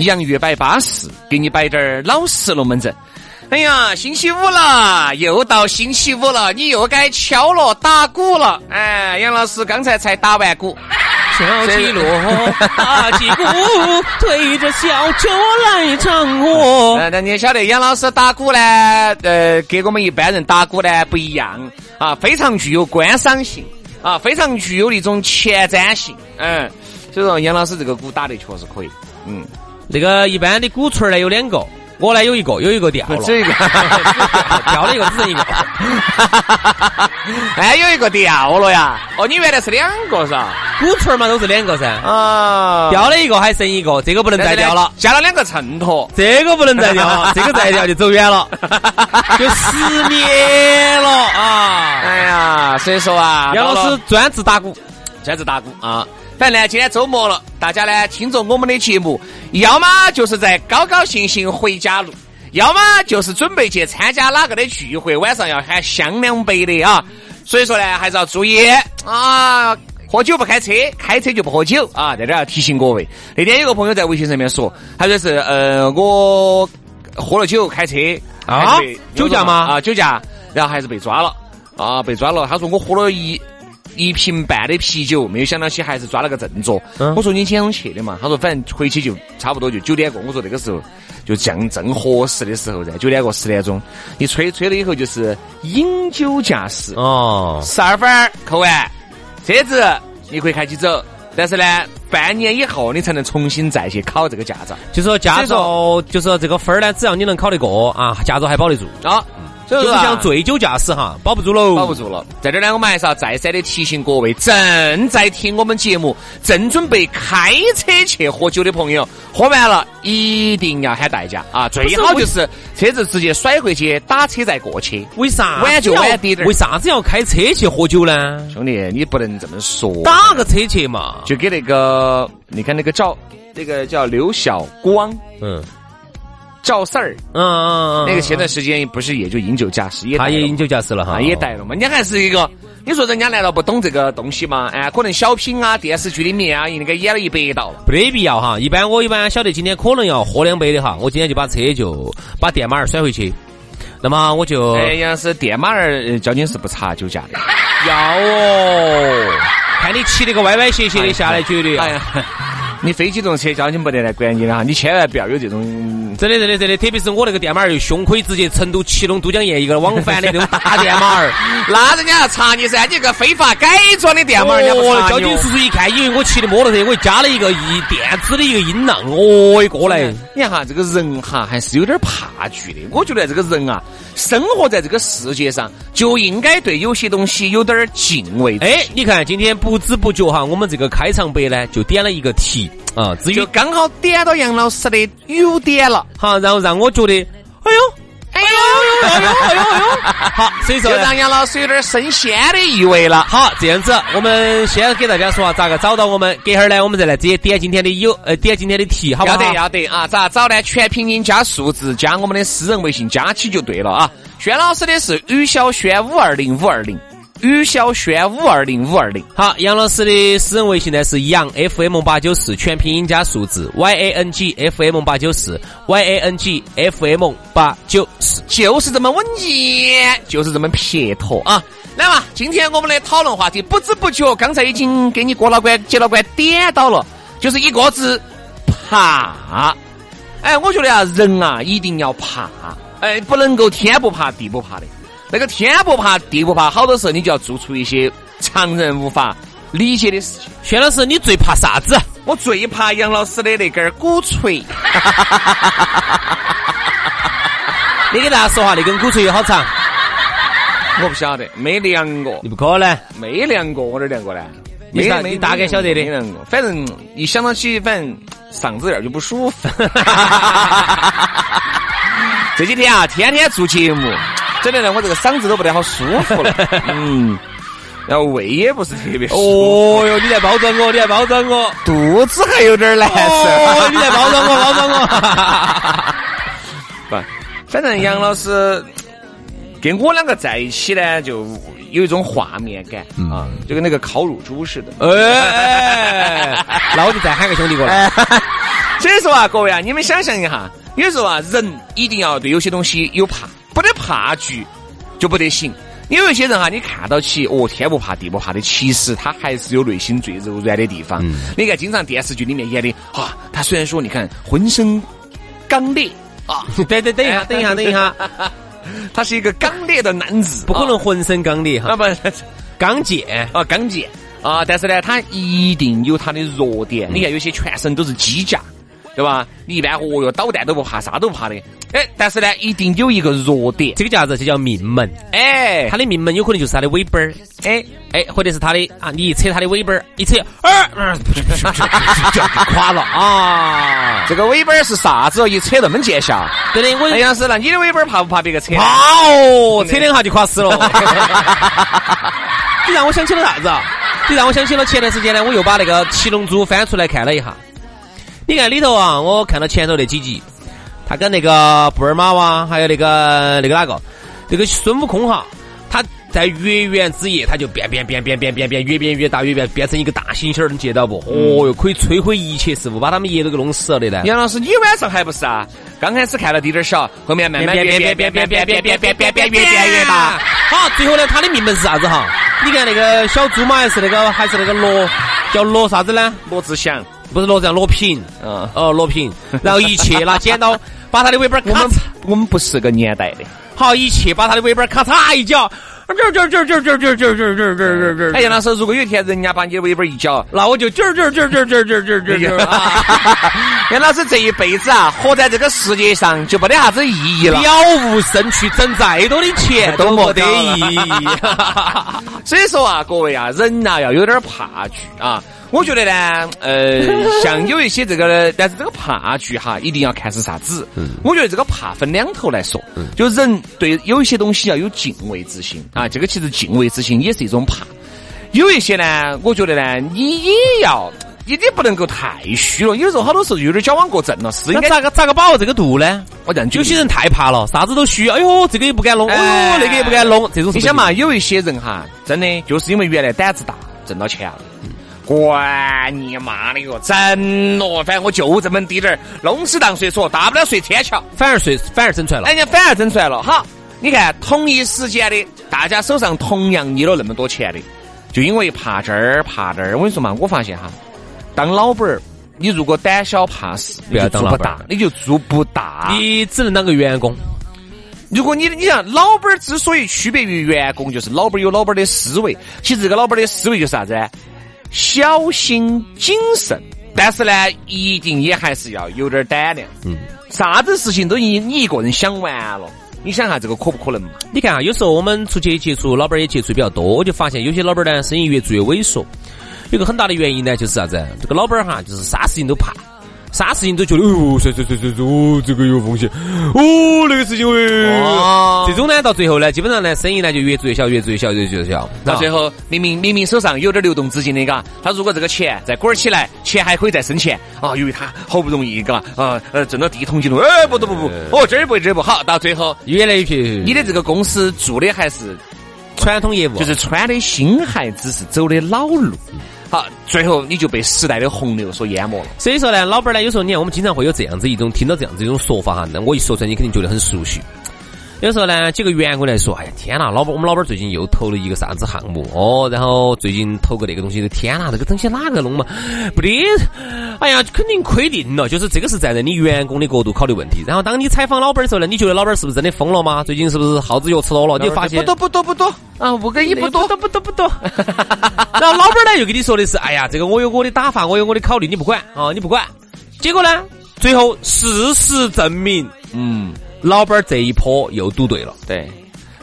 洋芋摆巴适，给你摆点儿老实龙门阵。哎呀，星期五了，又到星期五了，你又该敲锣打鼓了。哎，杨老师刚才才打完鼓，敲起锣，打起鼓，推着小车来唱和。呃，那你晓得杨老师打鼓呢？呃，跟我们一般人打鼓呢不一样啊，非常具有观赏性啊，非常具有一种前瞻性。嗯，所以说杨老师这个鼓打得确实可以。嗯。那个一般的鼓槌儿呢有两个，我呢有一个，有一个掉了，只一个 掉了一个，只剩一个。哎，有一个掉了呀！哦，你原来是两个是吧？鼓槌儿嘛都是两个噻。啊，掉了一个还剩一个，这个不能再掉了，加了两个衬托，这个不能再掉了，这个再掉就走远了，就失灭了啊！哎呀，所以说啊，杨老师专职打鼓，专职打鼓啊。反正呢，今天周末了，大家呢听着我们的节目，要么就是在高高兴兴回家路，要么就是准备去参加哪个的聚会，晚上要喊香两杯的啊。所以说呢，还是要注意啊，喝酒不开车，开车就不喝酒啊。在这儿要提醒各位。那天有个朋友在微信上面说，他说是呃，我喝了酒开车啊，酒驾吗？啊，酒驾，然后还是被抓了啊，被抓了。他说我喝了一。一瓶半的啤酒，没有想到起还是抓了个正着。我说你几点钟去的嘛？他说反正回去就差不多就九点过。我说那个时候就正正合适的时候噻，九点过十点钟，你吹吹了以后就是饮酒驾驶。哦，十二分扣完，车子你可以开起走，但是呢，半年以后你才能重新再去考这个驾照。就说驾照，就说这个分儿呢，只要你能考得过啊，驾照还保得住啊。就是像醉酒驾驶哈，保不住喽，保不住了。在这儿呢，我们还是要再三的提醒各位正在听我们节目、正准备开车去喝酒的朋友，喝完了一定要喊代驾啊！最好就是车子直接甩回去，打车再过去。为啥？晚就晚点点。为啥子要开车去喝酒呢？兄弟，你不能这么说。打个车去嘛，就给那个，你看那个赵，那个叫刘晓光，嗯。赵四儿，嗯嗯嗯，那个前段时间不是也就饮酒驾驶，他也饮酒驾驶了哈，也逮了嘛。你还是一个，你说人家难道不懂这个东西吗？哎，可能小品啊、电视剧里面啊，应该演了一百道了，没得必要哈。一般我一般晓得今天可能要喝两杯的哈，我今天就把车就把电马儿甩回去，那么我就，哎，要是电马儿交警是不查酒驾的，要哦，看你骑那个歪歪斜斜的下来，绝对要。你非机动车交警不得来管你的哈，你千万不要有这种真的真的真的，特别是我那个电马儿，又凶可以直接成都祁隆都江堰一个往返的那种大电马儿，那人家要查你噻，你个非法改装的电马儿，交警叔叔一看，以为我骑的摩托车，我加了一个一电子的一个音浪，哦，一过来，你看哈，这个人哈还是有点怕惧的。我觉得这个人啊，生活在这个世界上，就应该对有些东西有点敬畏。哎，你看今天不知不觉哈，我们这个开场白呢，就点了一个题。啊，至于刚好点到杨老师的优点了，好，然后让我觉得，哎呦，哎呦，哎呦，哎呦，哎呦，好，所以说让杨老师有点升仙的意味了。好，这样子，我们先给大家说咋个找到我们，隔会儿呢，我们再来直接点今天的有，呃，点今天的题，好不好？要得，要得啊！咋找呢？全拼音加数字加我们的私人微信加起就对了啊。轩老师的是于小轩五二零五二零。于小轩五二零五二零。好，杨老师的私人微信呢是杨 FM 八九四，全拼音加数字 Y A N G F M 八九四 Y A N G F M 八九四，就是这么稳健，就是这么撇脱啊！来嘛，今天我们的讨论话题不知不觉，刚才已经给你郭老倌、杰老倌点到了，就是一个字怕。哎，我觉得啊，人啊一定要怕，哎，不能够天不怕地不怕的。那个天不怕地不怕，好多时候你就要做出一些常人无法理解的事情。薛老师，你最怕啥子？我最怕杨老师的那根鼓槌。你给大家说话那根鼓槌有好长？我不晓得，没量过。你不可能，没量过，我哪量过呢？你你大概晓得的。没量过，反正一想到起，反正嗓子眼就不舒服。这几天啊，天天做节目。真的呢，我这个嗓子都不得好舒服了，嗯，然后胃也不是特别舒服。哦哟，你在包装我，你在包装我，肚子还有点难受。哦，你在包装我，包装我。不，反正杨老师跟我两个在一起呢，就有一种画面感啊，就跟那个烤乳猪似的。哎，那我就再喊个兄弟过来。所以说啊，各位啊，你们想象一下，有时候啊，人一定要对有些东西有怕。不得怕惧就不得行。有一些人哈，你看到起哦，天不怕地不怕的，其实他还是有内心最柔软的地方。你看，经常电视剧里面演的啊，他虽然说你看浑身刚烈啊，对对，等一下，等一下，等一下，他是一个刚烈的男子，不可能浑身刚烈哈，不，刚健啊，刚健啊，但是呢，他一定有他的弱点。你看，有些全身都是机甲。对吧？你一般哦哟，导弹都不怕，啥都不怕的。哎，但是呢，一定有一个弱点，这个叫啥子？就叫命门。哎，他的命门有可能就是他的尾巴儿。哎哎，或者是他的啊，你一扯他的尾巴儿，一扯，啊，就垮了啊！这个尾巴儿是啥子？一扯那么见效？对的，我杨老师，那你的尾巴儿怕不怕别个扯？怕哦，扯两下就垮死了。你让我想起了啥子啊？你让我想起了前段时间呢，我又把那个《七龙珠》翻出来看了一下。你看里头啊，我看到前头那几集，他跟那个布尔玛哇，还有那个那个哪个，那个孙悟空哈，他在月圆之夜，他就变变变变变变变，越变越大，越变变成一个大猩猩，你见到不？哦哟，可以摧毁一切事物，把他们爷都给弄死了的呢。杨老师，你晚上还不是啊？刚开始看了滴点小，后面慢慢变变变变变变变变变变变越变越大。好，最后呢，他的命门是啥子哈？你看那个小猪嘛，还是那个还是那个罗，叫罗啥子呢？罗志祥。不是罗样罗平，嗯，哦，罗平，然后一切拿剪刀把他的尾巴咔嚓，我们不是个年代的，好，一切把他的尾巴咔嚓一脚，这这这这这这这这这这这，哎，杨老师，如果有一天人家把你的尾巴一脚，那我就这这这这这这这这这，杨老师这一辈子啊，活在这个世界上就没得啥子意义了，了无生趣，挣再多的钱都没得意义。所以说啊，各位啊，人呐要有点怕惧啊。我觉得呢，呃，像有一些这个，但是这个怕惧哈，一定要看是啥子。我觉得这个怕分两头来说，就人对有一些东西要有敬畏之心啊。这个其实敬畏之心也是一种怕。有一些呢，我觉得呢，你也要，你你不能够太虚了。有时候好多时候有点矫枉过正了。是应该咋个咋个把握这个度呢？我这样有些人太怕了，啥子都虚。哎呦，这个也不敢弄，哎呦，那个也不敢弄。这种你想嘛，有一些人哈，真的就是因为原来胆子大，挣到钱了。管你妈的哟！整咯，反正我就这么滴点儿，弄死当睡说，大不了睡天桥，反而睡反而整出来了。人家反而整出来了。好，你看同一时间的，大家手上同样捏了那么多钱的，就因为怕这儿怕那儿。我跟你说嘛，我发现哈，当老板儿，你如果胆小怕事，不要当老板，你就做不大，你只能当个员工。如果你你想，老板儿之所以区别于员工，就是老板儿有老板儿的思维。其实这个老板儿的思维就是啥子？小心谨慎，但是呢，一定也还是要有点胆量。嗯，啥子事情都你你一个人想完了，你想下这个可不可能嘛？你看啊，有时候我们出去接触老板也接触比较多，我就发现有些老板呢，生意越做越萎缩，有个很大的原因呢，就是啥子？这个老板哈，就是啥事情都怕。啥事情都觉得哦，算算算算算，哦，这个有风险，哦，那个事情哦，这种呢，到最后呢，基本上呢，生意呢就越做越小，越做越小，越做越小。到最后，明明明明手上有点流动资金的，嘎，他如果这个钱再滚起来，钱还可以再生钱啊，由于他好不容易，嘎，啊，呃，挣到第一桶金了，哎，不不不不，哦，这儿不这儿不好，到最后越来越撇。你的这个公司做的还是传统业务就是穿的新，鞋只是走的老路。好，最后你就被时代的洪流所淹没了。所以说呢，老板呢，有时候你看我们经常会有这样子一种听到这样子一种说法哈，那我一说出来你肯定觉得很熟悉。有时候呢，几个员工来说，哎呀天呐，老板，我们老板最近又投了一个啥子项目哦，然后最近投个那个东西，天呐，这个东西哪个弄嘛？不得，哎呀，肯定亏定了。就是这个是站在你员工的角度考虑问题。然后当你采访老板的时候呢，你觉得老板是不是真的疯了吗？最近是不是耗子药吃多了？你发现不多不多不多啊，五个亿不多不多不多不多。然后老板呢又跟你说的是，哎呀，这个我有我的打法，我有我的考虑，你不管啊，你不管。结果呢，最后事实证明，嗯。老板这一波又赌对了，对，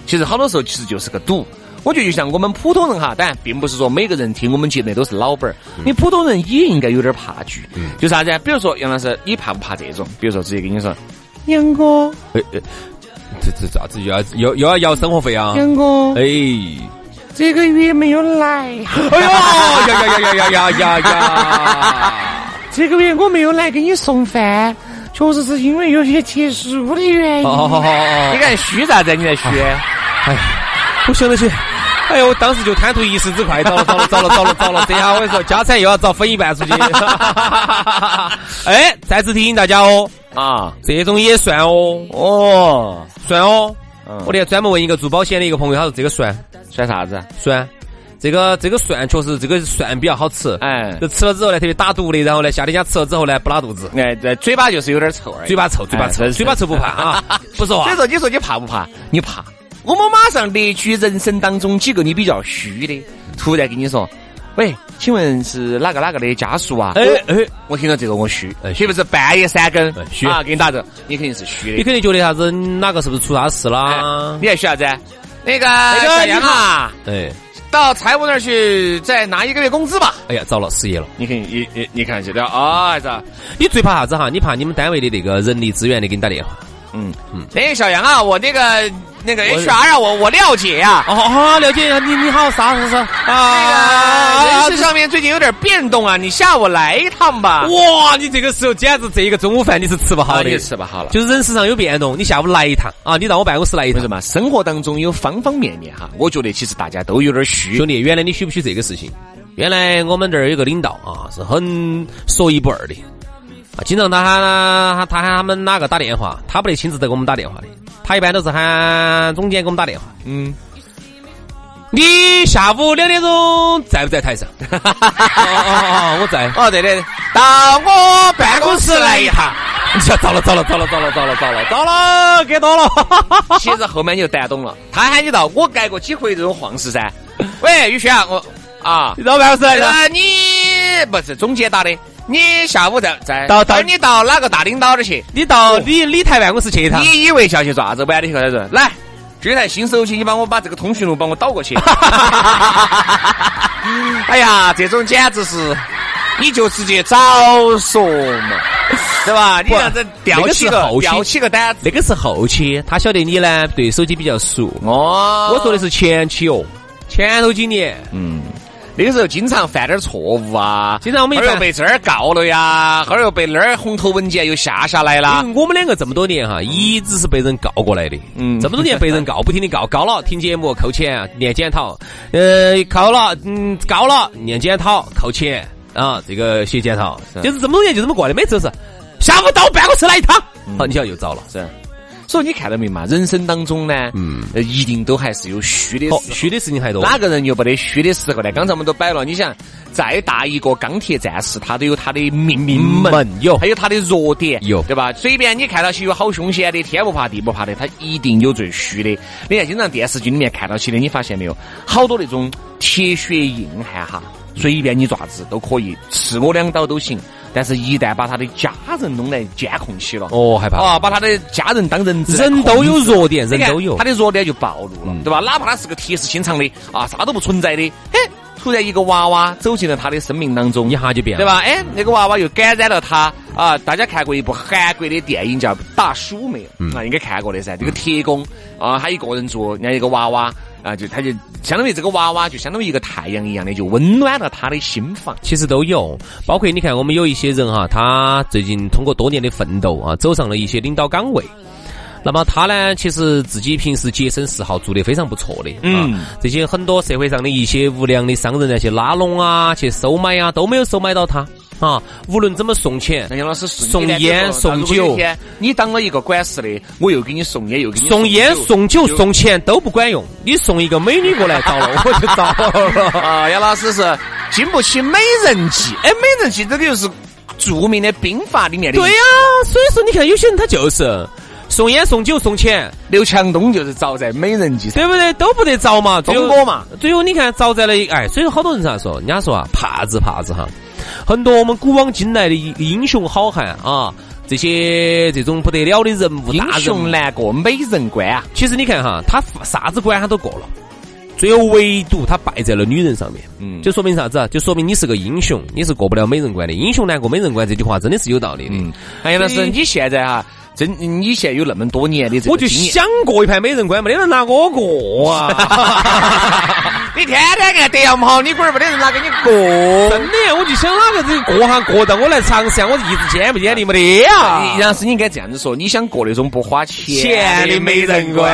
其实好多时候其实就是个赌。我觉得就像我们普通人哈，当然并不是说每个人听我们节目都是老板儿，你普通人也应该有点怕剧。就啥子？比如说杨老师，你怕不怕这种？比如说直接跟你说，杨哥，这这咋子又要又又要要生活费啊？杨哥，哎，这个月没有来。哎呀呀呀呀呀呀呀呀！这个月我没有来给你送饭。确实是因为有些特殊的原因。你看虚啥子？你在虚？哎，我想得起。哎呦，我当时就贪图一时之快，糟了糟了糟了糟了糟了！这下我跟你说，家产又要遭分一半出去。哎，再次提醒大家哦，啊，这种也算哦，哦，算哦。我连专门问一个做保险的一个朋友，他说这个算算啥子？算。这个这个蒜确实，这个蒜比较好吃，哎，就吃了之后呢，特别打毒的，然后呢，夏天家吃了之后呢，不拉肚子，哎，这嘴巴就是有点臭，嘴巴臭，嘴巴臭，嘴巴臭不怕啊，不说话。所以说，你说你怕不怕？你怕？我们马上列举人生当中几个你比较虚的，突然跟你说，喂，请问是哪个哪个的家属啊？哎哎，我听到这个我虚，是不是半夜三更虚啊？给你打着，你肯定是虚的，你肯定觉得啥子？哪个是不是出啥事了？你还虚啥子？那个小杨啊，哎。到财务那儿去，再拿一个月工资吧。哎呀，糟了，失业了。你看，你你你看，这个啊，孩子，你最怕啥子哈？你怕你们单位的那个人力资源的给你打电话。嗯嗯，哎小杨啊，我那个。那个 HR 啊，我我了解呀，哦哦，了解，你你好，啥啥啥啊？人事上面最近有点变动啊，你下午来一趟吧。哇，你这个时候简直这一个中午饭你是吃不好的，你吃不好了。就是人事上有变动，你下午来一趟啊，你到我办公室来一趟嘛。生活当中有方方面面哈，我觉得其实大家都有点虚。兄弟，原来你虚不虚这个事情？原来我们这儿有个领导啊，是很说一不二的啊，经常他他他喊他们哪个打电话，他不得亲自给我们打电话的。他一般都是喊总监给我们打电话。嗯，你下午两点钟在不在台上？哦哦哦，我在。哦，对对，到我办公室来一趟。糟了糟了糟了糟了糟了糟了糟了，给多了。其实后面你就难懂了。他喊你到，我盖过几回这种晃事噻。喂，宇轩，我啊，你到办公室来了。你不是总监打的。你下午在在到到你到哪个大领导那儿去？你到你理台办公室去一趟。你以为下去做啥子？玩的去在这来，这台新手机，你帮我把这个通讯录帮我导过去。哎呀，这种简直是，你就直接早说嘛，对吧？你这样子调起个调起个单，那个是后期，他晓得你呢对手机比较熟。哦，我说的是前期哦，前头几年，嗯。那个时候经常犯点错误啊，经常我们又被这儿告了呀，后儿又被那儿红头文件又下下来了。我们两个这么多年哈，一直是被人告过来的。嗯，这么多年被人告，不停的告，告了听节目扣钱念检讨，呃，告了嗯告了念检讨扣钱。啊，这个写检讨，就是这么多年就这么过的，每次都是下午到办公室来一趟，好，你晓得又遭了。是。所以你看到没嘛？人生当中呢，嗯，一定都还是有虚的事，虚的事情还多。哪个人又不得虚的时候呢？刚才我们都摆了，你想，再大一个钢铁战士，他都有他的命命门，有，还有他的弱点，有，对吧？随便你看到起有好凶险的，天不怕地不怕的，他一定有最虚的。你看，经常电视剧里面看到起的，你发现没有？好多那种铁血硬汉哈，随便你爪子都可以，刺我两刀都行。但是，一旦把他的家人弄来监控起了，哦，害怕啊！把他的家人当人质，人都有弱点，人都有，他的弱点就暴露了，对吧？哪怕他是个铁石心肠的啊，啥都不存在的，嘿，突然一个娃娃走进了他的生命当中，一下就变了，对吧？哎，那个娃娃又感染了他啊！大家看过一部韩国的电影叫《大叔》没有？啊，应该看过的噻。这个铁工啊，他一个人住，人家一个娃娃。啊，就他就相当于这个娃娃，就相当于一个太阳一样的，就温暖了他的心房。其实都有，包括你看，我们有一些人哈，他最近通过多年的奋斗啊，走上了一些领导岗位。那么他呢，其实自己平时洁身自好，做得非常不错的。嗯，这些很多社会上的一些无良的商人呢，去拉拢啊，去收买啊，都没有收买到他。啊，无论怎么送钱，杨老师送烟送酒，你当了一个管事的，我又给你送烟，又给你送烟送酒送钱都不管用，你送一个美女过来，糟了，我就糟了。啊，杨老师是经不起美人计，哎，美人计这个就是著名的兵法里面的。对呀，所以说你看有些人他就是送烟送酒送钱，刘强东就是着在美人计上，对不对？都不得着嘛，中国嘛，最后你看着在了，哎，所以说好多人咋说？人家说啊，怕子怕子哈。很多我们古往今来的英雄好汉啊，这些这种不得了的人物，英雄难过美人关啊。其实你看哈，他啥子关他都过了，最后唯独他败在了女人上面。嗯，就说明啥子啊？就说明你是个英雄，你是过不了美人关的。英雄难过美人关这句话真的是有道理的。嗯，还有的是你现在哈。真，你现在有那么多年的这个我就想过一盘美人关，没得人拿我过啊！你天天看德阳跑，你龟儿没得人拿给你过。真的，我就想哪个子过哈过到我来尝试下，我一直坚不坚定没得呀？杨师，你应该这样子说，你想过那种不花钱的 美人关。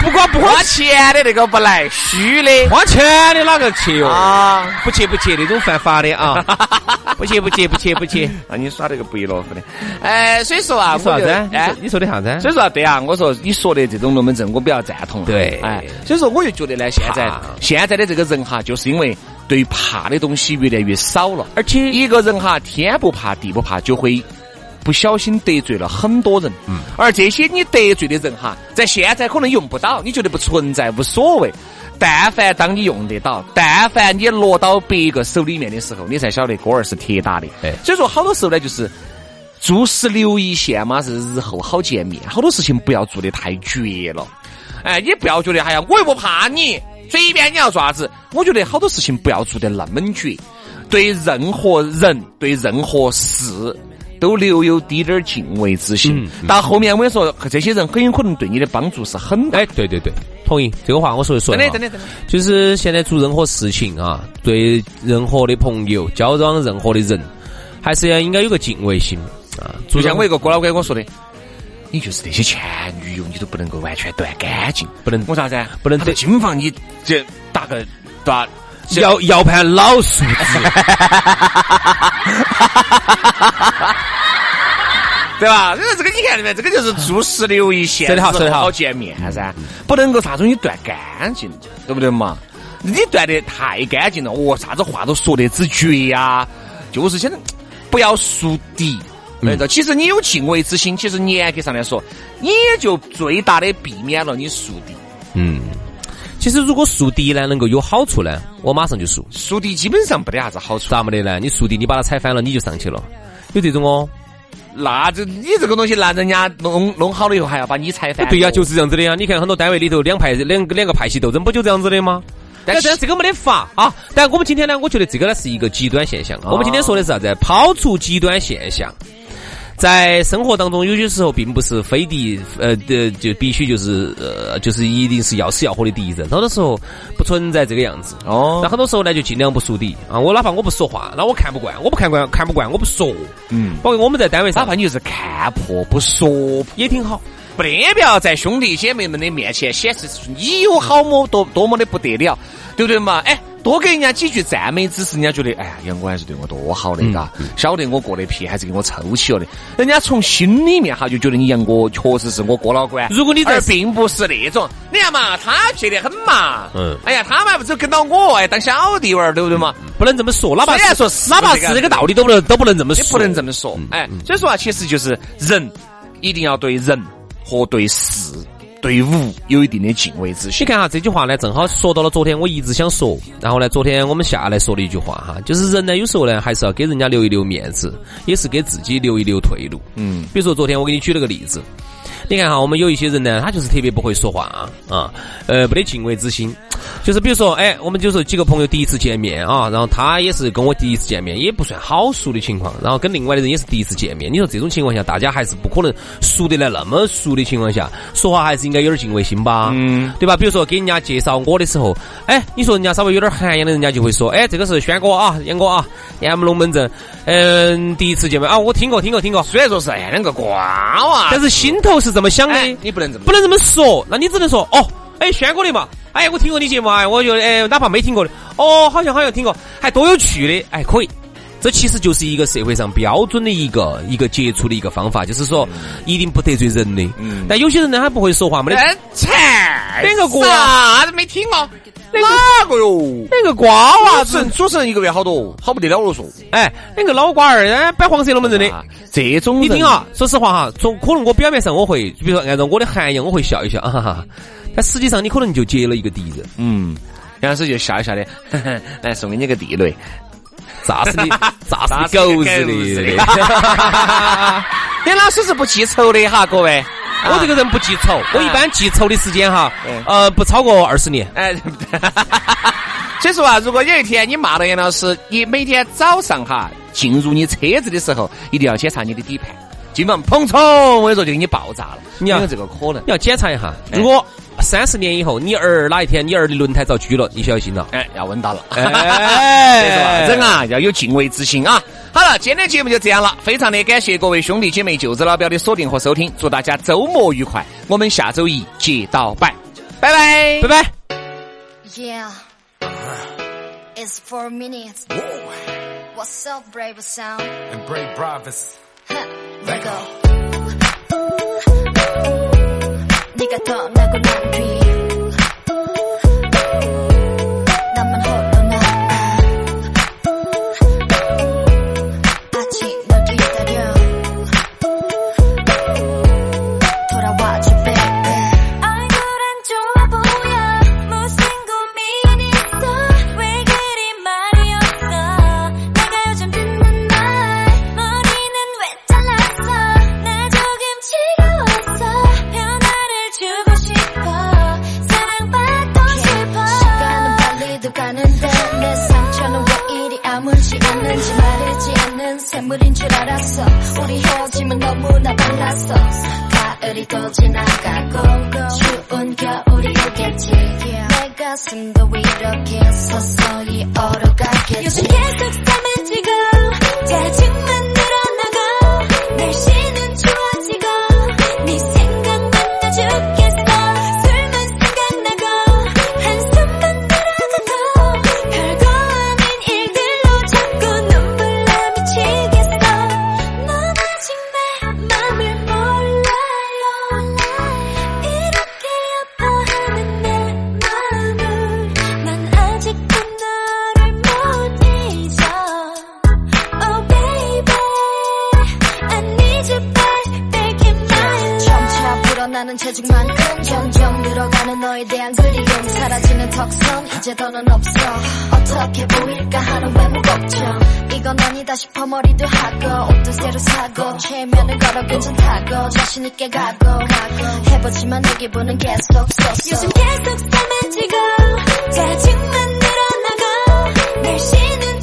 不光不花钱的那个不来，虚的，花钱的哪个去哟？啊，不去不去，那种犯法的啊！不去不去不去不去，那 你耍那个不亦乐乎的？哎，所以说啊，说啥子？哎，你说的啥子？所以说啊，对啊，我说你说的这种龙门阵，我比较赞同。对，哎，所以说我就觉得呢，现在现在的这个人哈，就是因为对怕的东西越来越少了，而且一个人哈，天不怕地不怕，就会。不小心得罪了很多人，嗯，而这些你得罪的人哈，在现在可能用不到，你觉得不存在无所谓。但凡当你用得到，但凡你落到别个手里面的时候，你才晓得锅儿是铁打的。哎，所以说好多时候呢，就是做事留一线嘛，是日后好见面。好多事情不要做的太绝了。哎，你不要觉得哎呀，我又不怕你，随便你要做啥子。我觉得好多事情不要做的那么绝，对任何人，对任何事。都留有滴点儿敬畏之心，到后面我跟你说，这些人很有可能对你的帮助是很大。哎，对对对，同意这个话，我说的说的。真的真的真的。就是现在做任何事情啊，对任何的朋友、交往任何的人，还是要应该有个敬畏心啊。就像我一个哥老倌跟我说的，你就是那些前女友，你都不能够完全断干净，不能我啥子？不能在金房你这打个打要要盘老数字。对吧？因为这个你看到没，这个就是做事留一线，说的好，好，好见面噻，不能够啥东西断干净，对不对嘛？你断的太干净了，哦，啥子话都说得之绝呀，就是现在不要树敌，那个其实你有敬畏之心，其实严格上来说，你也就最大的避免了你树敌。嗯，其实如果树敌呢，能够有好处呢，我马上就树。树敌基本上没得啥子好处。咋没得呢？你树敌，你把它踩翻了，你就上去了，有这种哦。那这你这个东西，那人家弄弄好了以后，还要把你拆翻？对呀，就是这样子的呀。你看很多单位里头，两派两两个派系斗争，不就这样子的吗？但是这个没得法啊。但我们今天呢，我觉得这个呢是一个极端现象。我们今天说的是啥子？抛出极端现象。在生活当中，有些时候并不是非敌，呃，的就必须就是呃，就是一定是要死要活的敌人。很多时候不存在这个样子。哦。那很多时候呢，就尽量不树敌啊。我哪怕我不说话，那我看不惯，我不看惯，看不惯，我不说。嗯。包括我们在单位上，哪怕你就是看破不说也挺好，不得不要在兄弟姐妹们的面前显示出你有好么多多么的不得了，对不对嘛？哎。多给人家几句赞美，之词人家觉得，哎呀，杨哥还是对我多好的，嘎，晓得我过得皮，还是给我凑起了的。人家从心里面哈就觉得你杨哥确实是我哥老倌。如果你在，并不是那种，你看嘛，他撇得很嘛，嗯，哎呀，他嘛不是跟到我哎当小弟玩儿，对不对嘛？不能这么说，哪怕虽然说哪怕是这个道理都不能都不能这么说，不能这么说。哎，所以说啊，其实就是人一定要对人和对事。对物有一定的敬畏之心。你看哈，这句话呢，正好说到了昨天我一直想说，然后呢，昨天我们下来说的一句话哈，就是人呢，有时候呢，还是要给人家留一留面子，也是给自己留一留退路。嗯，比如说昨天我给你举了个例子，你看哈，我们有一些人呢，他就是特别不会说话啊，呃，没得敬畏之心。就是比如说，哎，我们就说几个朋友第一次见面啊，然后他也是跟我第一次见面，也不算好熟的情况，然后跟另外的人也是第一次见面。你说这种情况下，大家还是不可能熟得来那么熟的情况下，说话还是应该有点敬畏心吧，嗯，对吧？比如说给人家介绍我的时候，哎，你说人家稍微有点涵养的，人家就会说，哎，这个是轩哥啊，杨哥啊，杨木龙门阵，嗯，第一次见面啊，我听过，听过，听过。虽然说是哎两个瓜娃，但是心头是这么想的，你不能这么不能这么说，那你只能说哦。哎，轩哥的嘛，哎，我听过你节目哎，我觉得哎，哪怕没听过的，哦，好像好像听过，还多有趣的，哎，可以。这其实就是一个社会上标准的一个一个接触的一个方法，就是说一定不得罪人的。嗯。但有些人呢，他不会说话，没得。切，哪个瓜？啥子没听过？哪个哟？那个瓜娃子？主持人一个月好多，好不得了了说。哎，那个老瓜儿，摆黄色龙门阵的，这种你听啊，说实话哈，从可能我表面上我会，比如说按照我的涵养，我会笑一笑，哈哈。但实际上，你可能就结了一个敌人。嗯，杨老师就笑一笑的，来 送给你个地雷，炸死你，炸死你狗日的！杨 老师是不记仇的哈，各位。我这个人不记仇，我一般记仇的时间哈，呃，不超过二十年。哎，所以说啊，如果有一天你骂了杨老师，你每天早上哈进入你车子的时候，一定要检查你的底盘，基本上砰砰，我跟你说就给你爆炸了。你要有这个可能，你要检查一下，如果。三十年以后，你儿哪一天你儿的轮胎遭锯了，你小心了。哎，要稳到了。哎，人啊要有敬畏之心啊。好了，今天的节目就这样了，非常的感谢各位兄弟姐妹、舅子老表的锁定和收听，祝大家周末愉快。我们下周一接到拜，拜拜，拜拜。Yeah, it's four minutes. What's up, brave sound? And brave brothers. Let go. 네가 더 나고 난 뒤. 겨울이 오겠지 내 가슴도 이렇게 서서히 얼어가겠지. 요즘 계속 너에 대한 그리움 사라지는 턱선. 이제 더는 없어. 어떻게 보일까 하는 외모 걱정. 이건 아니다 싶어 머리도 하고 옷도 새로 사고. 최면을 걸어 괜찮다고. 자신있게 가고 해보지만 내 기분은 계속 쏘쏘 요즘 계속 싸매지고 짜증만 늘어나고 날씨는